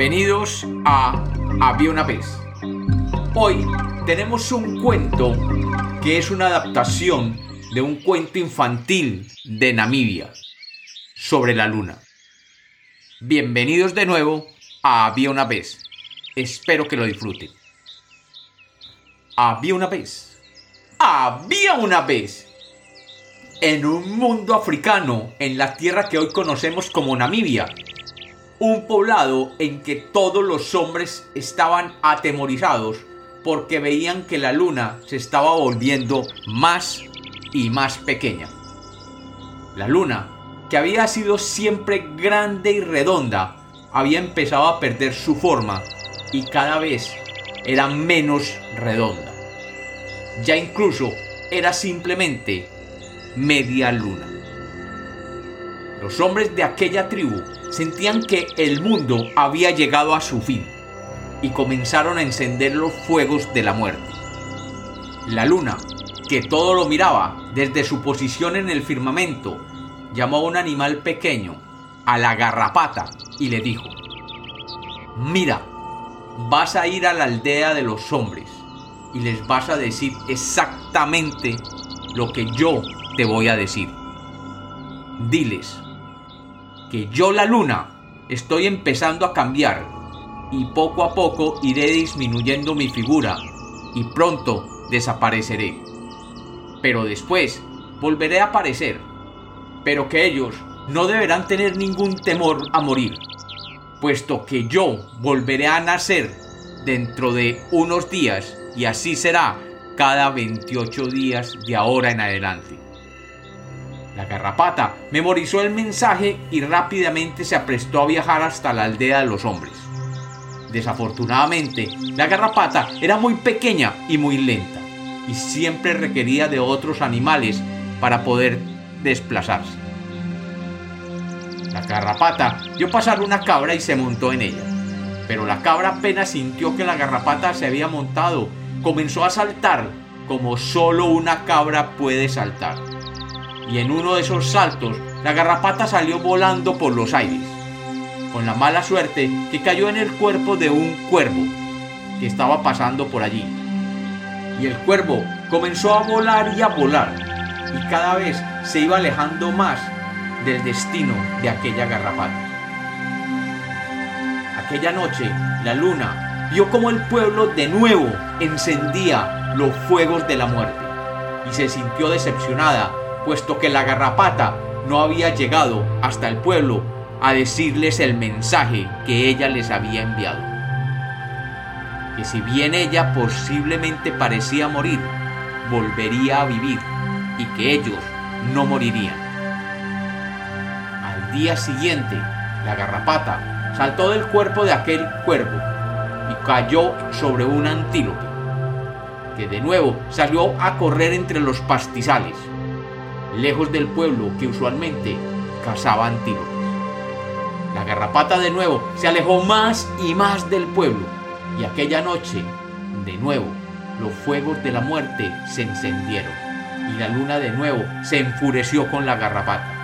Bienvenidos a Había una vez. Hoy tenemos un cuento que es una adaptación de un cuento infantil de Namibia sobre la luna. Bienvenidos de nuevo a Había una vez. Espero que lo disfruten. Había una vez. Había una vez. En un mundo africano, en la tierra que hoy conocemos como Namibia, un poblado en que todos los hombres estaban atemorizados porque veían que la luna se estaba volviendo más y más pequeña. La luna, que había sido siempre grande y redonda, había empezado a perder su forma y cada vez era menos redonda. Ya incluso era simplemente media luna. Los hombres de aquella tribu sentían que el mundo había llegado a su fin y comenzaron a encender los fuegos de la muerte. La luna, que todo lo miraba desde su posición en el firmamento, llamó a un animal pequeño, a la garrapata, y le dijo, Mira, vas a ir a la aldea de los hombres y les vas a decir exactamente lo que yo te voy a decir. Diles, que yo la luna estoy empezando a cambiar y poco a poco iré disminuyendo mi figura y pronto desapareceré. Pero después volveré a aparecer, pero que ellos no deberán tener ningún temor a morir, puesto que yo volveré a nacer dentro de unos días y así será cada 28 días de ahora en adelante. La garrapata memorizó el mensaje y rápidamente se aprestó a viajar hasta la aldea de los hombres. Desafortunadamente, la garrapata era muy pequeña y muy lenta, y siempre requería de otros animales para poder desplazarse. La garrapata vio pasar una cabra y se montó en ella, pero la cabra apenas sintió que la garrapata se había montado, comenzó a saltar como solo una cabra puede saltar y en uno de esos saltos la garrapata salió volando por los aires, con la mala suerte que cayó en el cuerpo de un cuervo que estaba pasando por allí. Y el cuervo comenzó a volar y a volar, y cada vez se iba alejando más del destino de aquella garrapata. Aquella noche, la luna vio como el pueblo de nuevo encendía los fuegos de la muerte, y se sintió decepcionada puesto que la garrapata no había llegado hasta el pueblo a decirles el mensaje que ella les había enviado. Que si bien ella posiblemente parecía morir, volvería a vivir y que ellos no morirían. Al día siguiente, la garrapata saltó del cuerpo de aquel cuervo y cayó sobre un antílope, que de nuevo salió a correr entre los pastizales lejos del pueblo que usualmente cazaba antílopes. La garrapata de nuevo se alejó más y más del pueblo y aquella noche, de nuevo, los fuegos de la muerte se encendieron y la luna de nuevo se enfureció con la garrapata.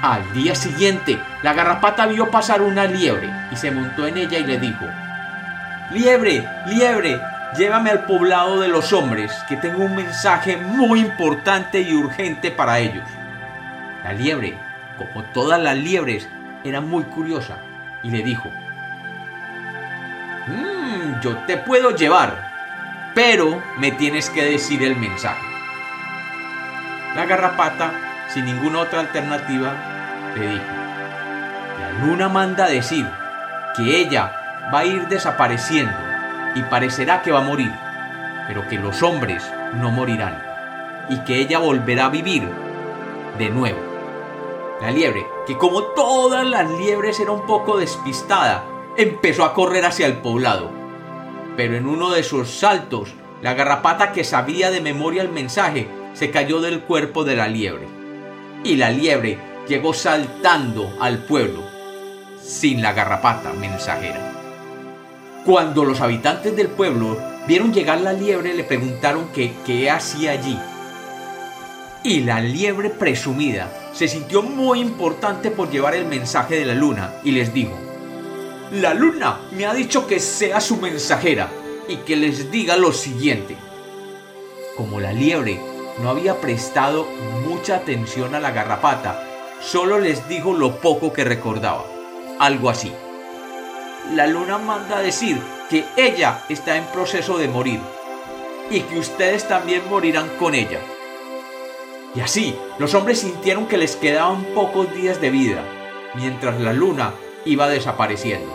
Al día siguiente, la garrapata vio pasar una liebre y se montó en ella y le dijo, Liebre, liebre, Llévame al poblado de los hombres, que tengo un mensaje muy importante y urgente para ellos. La liebre, como todas las liebres, era muy curiosa y le dijo, mmm, yo te puedo llevar, pero me tienes que decir el mensaje. La garrapata, sin ninguna otra alternativa, le dijo, la luna manda decir que ella va a ir desapareciendo y parecerá que va a morir, pero que los hombres no morirán y que ella volverá a vivir de nuevo. La liebre, que como todas las liebres era un poco despistada, empezó a correr hacia el poblado. Pero en uno de sus saltos, la garrapata que sabía de memoria el mensaje se cayó del cuerpo de la liebre. Y la liebre llegó saltando al pueblo, sin la garrapata mensajera. Cuando los habitantes del pueblo vieron llegar la liebre, le preguntaron qué hacía allí. Y la liebre presumida se sintió muy importante por llevar el mensaje de la luna y les dijo, La luna me ha dicho que sea su mensajera y que les diga lo siguiente. Como la liebre no había prestado mucha atención a la garrapata, solo les dijo lo poco que recordaba. Algo así. La luna manda decir que ella está en proceso de morir y que ustedes también morirán con ella. Y así, los hombres sintieron que les quedaban pocos días de vida, mientras la luna iba desapareciendo,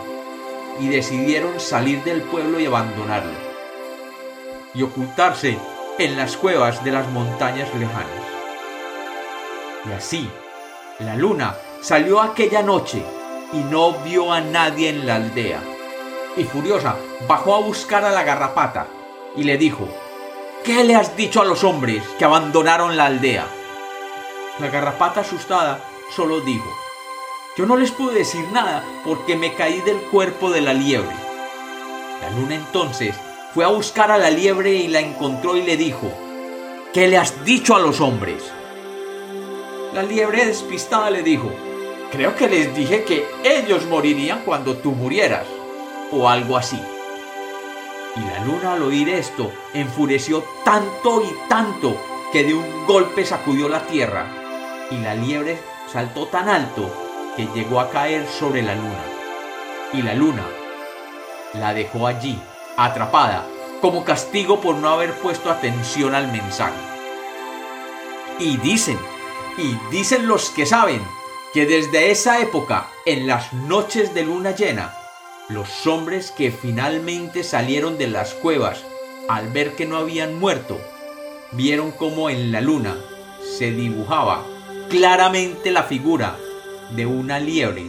y decidieron salir del pueblo y abandonarlo, y ocultarse en las cuevas de las montañas lejanas. Y así, la luna salió aquella noche y no vio a nadie en la aldea. Y furiosa, bajó a buscar a la garrapata y le dijo, ¿Qué le has dicho a los hombres que abandonaron la aldea? La garrapata asustada solo dijo, yo no les pude decir nada porque me caí del cuerpo de la liebre. La luna entonces fue a buscar a la liebre y la encontró y le dijo, ¿qué le has dicho a los hombres? La liebre despistada le dijo, creo que les dije que ellos morirían cuando tú murieras, o algo así. Y la luna al oír esto enfureció tanto y tanto que de un golpe sacudió la tierra y la liebre saltó tan alto que llegó a caer sobre la luna. Y la luna la dejó allí, atrapada, como castigo por no haber puesto atención al mensaje. Y dicen, y dicen los que saben, que desde esa época, en las noches de luna llena, los hombres que finalmente salieron de las cuevas al ver que no habían muerto, vieron como en la luna se dibujaba claramente la figura de una liebre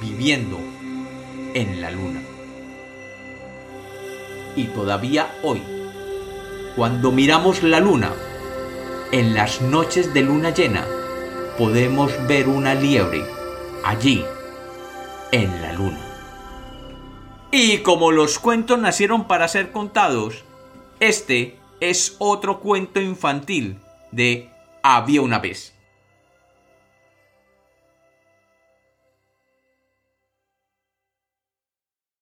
viviendo en la luna. Y todavía hoy, cuando miramos la luna, en las noches de luna llena, podemos ver una liebre allí, en la luna. Y como los cuentos nacieron para ser contados, este es otro cuento infantil de Había una vez.